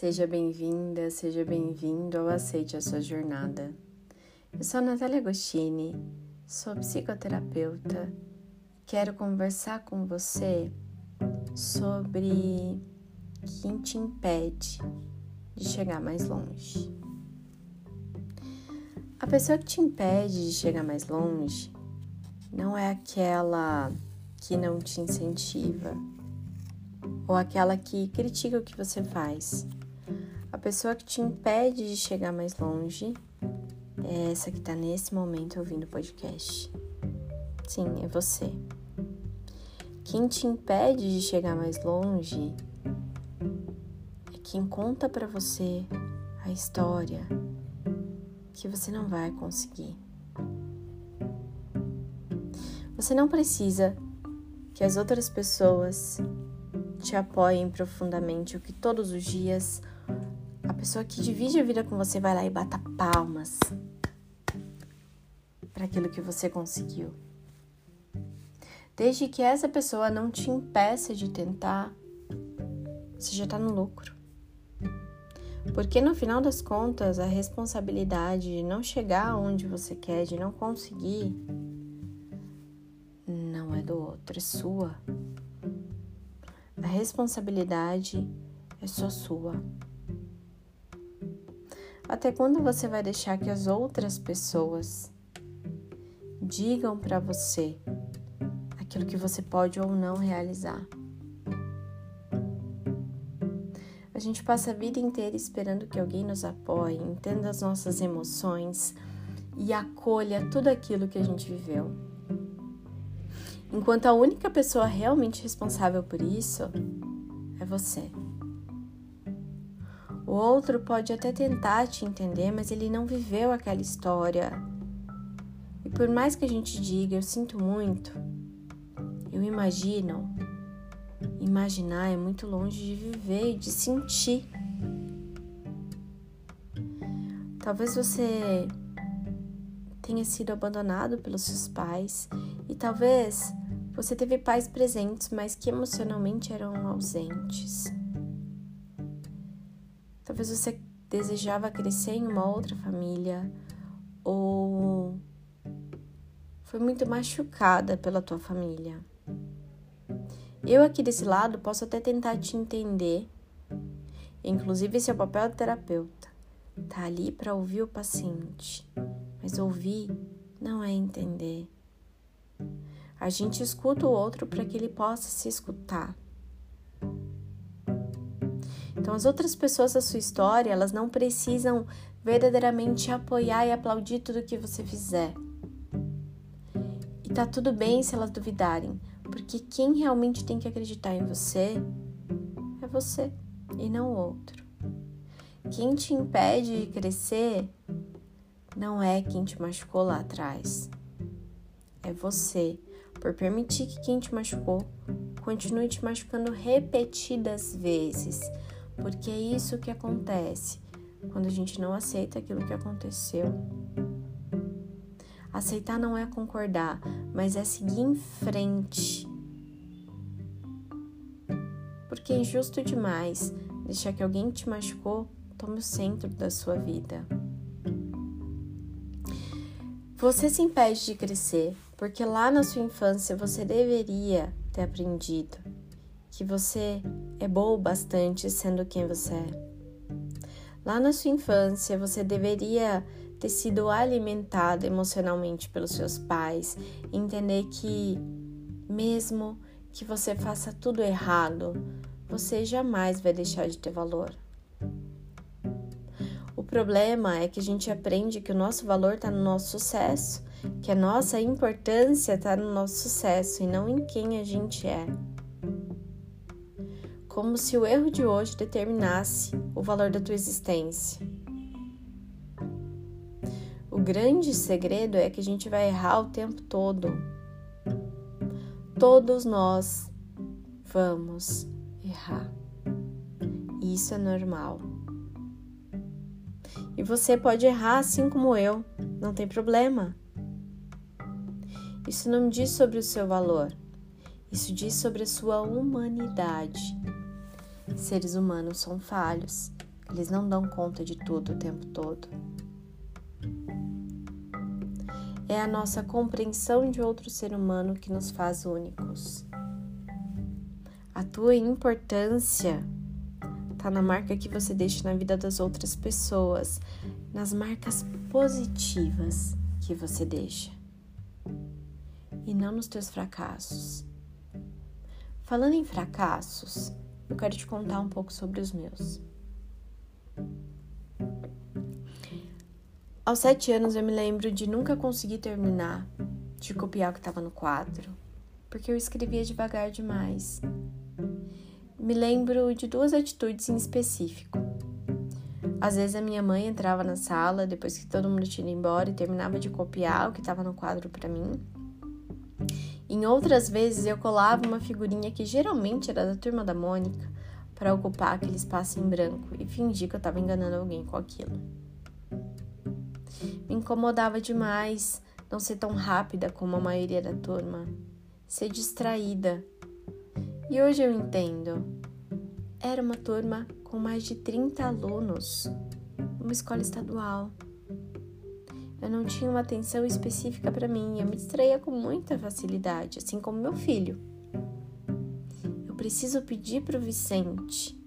Seja bem-vinda, seja bem-vindo ao Aceite a Sua Jornada. Eu sou Natália Agostini, sou psicoterapeuta. Quero conversar com você sobre quem te impede de chegar mais longe. A pessoa que te impede de chegar mais longe não é aquela que não te incentiva ou aquela que critica o que você faz. A pessoa que te impede de chegar mais longe é essa que está nesse momento ouvindo o podcast. Sim, é você. Quem te impede de chegar mais longe é quem conta para você a história que você não vai conseguir. Você não precisa que as outras pessoas te apoiem profundamente, o que todos os dias pessoa que divide a vida com você vai lá e bata palmas para aquilo que você conseguiu. Desde que essa pessoa não te impeça de tentar, você já está no lucro. Porque no final das contas, a responsabilidade de não chegar onde você quer, de não conseguir, não é do outro, é sua. A responsabilidade é só sua. Até quando você vai deixar que as outras pessoas digam para você aquilo que você pode ou não realizar? A gente passa a vida inteira esperando que alguém nos apoie, entenda as nossas emoções e acolha tudo aquilo que a gente viveu. Enquanto a única pessoa realmente responsável por isso é você. O outro pode até tentar te entender, mas ele não viveu aquela história. E por mais que a gente diga, eu sinto muito, eu imagino. Imaginar é muito longe de viver e de sentir. Talvez você tenha sido abandonado pelos seus pais e talvez você teve pais presentes, mas que emocionalmente eram ausentes. Talvez você desejava crescer em uma outra família ou foi muito machucada pela tua família. Eu aqui desse lado posso até tentar te entender. Inclusive esse é o papel do terapeuta. Tá ali para ouvir o paciente, mas ouvir não é entender. A gente escuta o outro para que ele possa se escutar. Então, as outras pessoas da sua história, elas não precisam verdadeiramente apoiar e aplaudir tudo que você fizer. E tá tudo bem se elas duvidarem, porque quem realmente tem que acreditar em você é você e não o outro. Quem te impede de crescer não é quem te machucou lá atrás, é você por permitir que quem te machucou continue te machucando repetidas vezes, porque é isso que acontece quando a gente não aceita aquilo que aconteceu. Aceitar não é concordar, mas é seguir em frente. Porque é injusto demais deixar que alguém te machucou tome o centro da sua vida. Você se impede de crescer porque lá na sua infância você deveria ter aprendido que você é bom bastante sendo quem você é. Lá na sua infância você deveria ter sido alimentado emocionalmente pelos seus pais, entender que mesmo que você faça tudo errado, você jamais vai deixar de ter valor. O problema é que a gente aprende que o nosso valor está no nosso sucesso que a nossa importância está no nosso sucesso e não em quem a gente é. Como se o erro de hoje determinasse o valor da tua existência. O grande segredo é que a gente vai errar o tempo todo. Todos nós vamos errar. Isso é normal. E você pode errar assim como eu, não tem problema. Isso não diz sobre o seu valor, isso diz sobre a sua humanidade. Seres humanos são falhos Eles não dão conta de tudo o tempo todo. É a nossa compreensão de outro ser humano que nos faz únicos. A tua importância está na marca que você deixa na vida das outras pessoas, nas marcas positivas que você deixa e não nos teus fracassos. Falando em fracassos, eu quero te contar um pouco sobre os meus. Aos sete anos eu me lembro de nunca conseguir terminar de copiar o que estava no quadro, porque eu escrevia devagar demais. Me lembro de duas atitudes em específico. Às vezes a minha mãe entrava na sala depois que todo mundo tinha ido embora e terminava de copiar o que estava no quadro para mim. Em outras vezes eu colava uma figurinha que geralmente era da turma da Mônica para ocupar aquele espaço em branco e fingir que eu estava enganando alguém com aquilo. Me incomodava demais não ser tão rápida como a maioria da turma, ser distraída. E hoje eu entendo. Era uma turma com mais de 30 alunos, uma escola estadual. Eu não tinha uma atenção específica para mim, eu me distraía com muita facilidade, assim como meu filho. Eu preciso pedir para o Vicente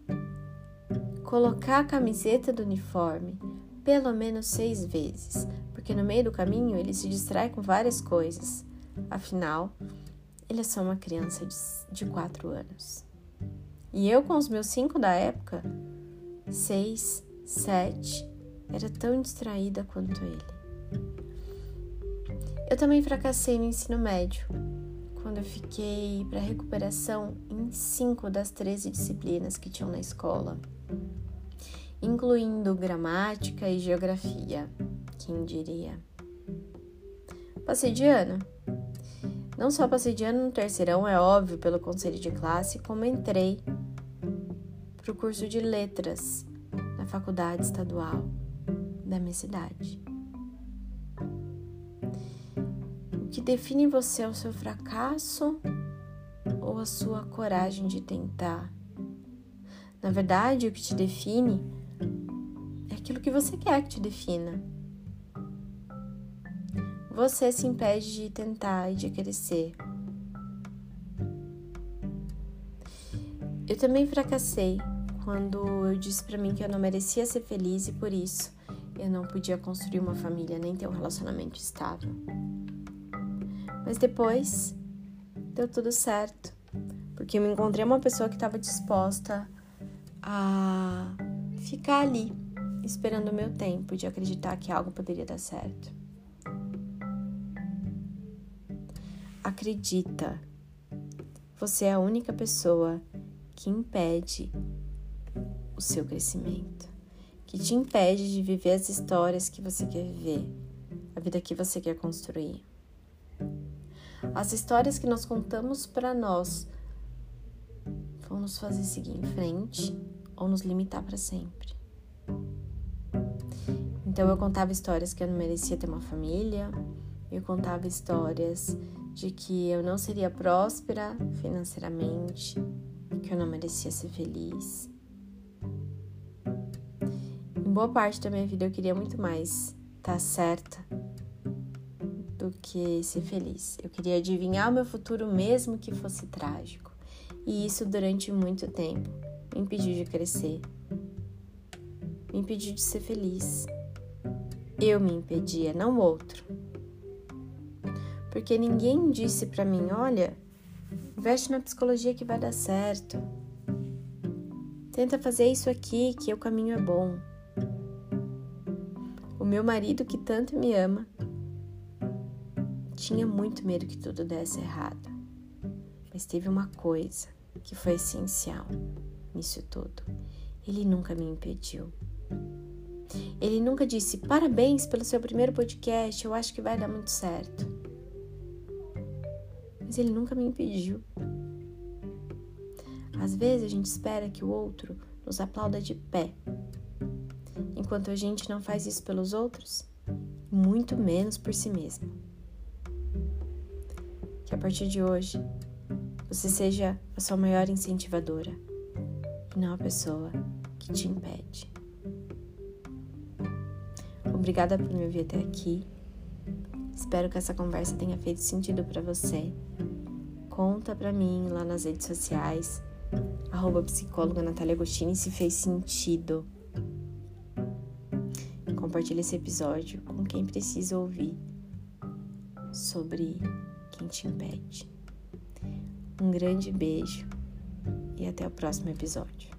colocar a camiseta do uniforme pelo menos seis vezes, porque no meio do caminho ele se distrai com várias coisas. Afinal, ele é só uma criança de quatro anos. E eu, com os meus cinco da época, seis, sete, era tão distraída quanto ele. Eu também fracassei no ensino médio, quando eu fiquei para recuperação em cinco das 13 disciplinas que tinham na escola, incluindo gramática e geografia, quem diria. Passei de ano. Não só passei de ano no terceirão, é óbvio, pelo conselho de classe, como entrei para o curso de letras na faculdade estadual da minha cidade. Que define você é o seu fracasso ou a sua coragem de tentar? Na verdade, o que te define é aquilo que você quer que te defina. Você se impede de tentar e de crescer. Eu também fracassei quando eu disse para mim que eu não merecia ser feliz e por isso eu não podia construir uma família nem ter um relacionamento estável. Mas depois deu tudo certo, porque eu me encontrei uma pessoa que estava disposta a ficar ali, esperando o meu tempo de acreditar que algo poderia dar certo. Acredita, você é a única pessoa que impede o seu crescimento, que te impede de viver as histórias que você quer viver, a vida que você quer construir. As histórias que nós contamos para nós vão nos fazer seguir em frente ou nos limitar para sempre. Então eu contava histórias que eu não merecia ter uma família, eu contava histórias de que eu não seria próspera financeiramente, que eu não merecia ser feliz. Em boa parte da minha vida eu queria muito mais estar certa do que ser feliz. Eu queria adivinhar o meu futuro mesmo que fosse trágico. E isso durante muito tempo me impediu de crescer. Me impediu de ser feliz. Eu me impedia, não outro. Porque ninguém disse para mim, olha, investe na psicologia que vai dar certo. Tenta fazer isso aqui que o caminho é bom. O meu marido que tanto me ama tinha muito medo que tudo desse errado. Mas teve uma coisa que foi essencial nisso tudo. Ele nunca me impediu. Ele nunca disse: Parabéns pelo seu primeiro podcast, eu acho que vai dar muito certo. Mas ele nunca me impediu. Às vezes a gente espera que o outro nos aplauda de pé, enquanto a gente não faz isso pelos outros, muito menos por si mesmo que a partir de hoje você seja a sua maior incentivadora e não a pessoa que te impede. Obrigada por me ouvir até aqui. Espero que essa conversa tenha feito sentido para você. Conta para mim lá nas redes sociais, arroba psicóloga Natália Agostini, se fez sentido. Compartilhe esse episódio com quem precisa ouvir sobre quem te impede. Um grande beijo e até o próximo episódio.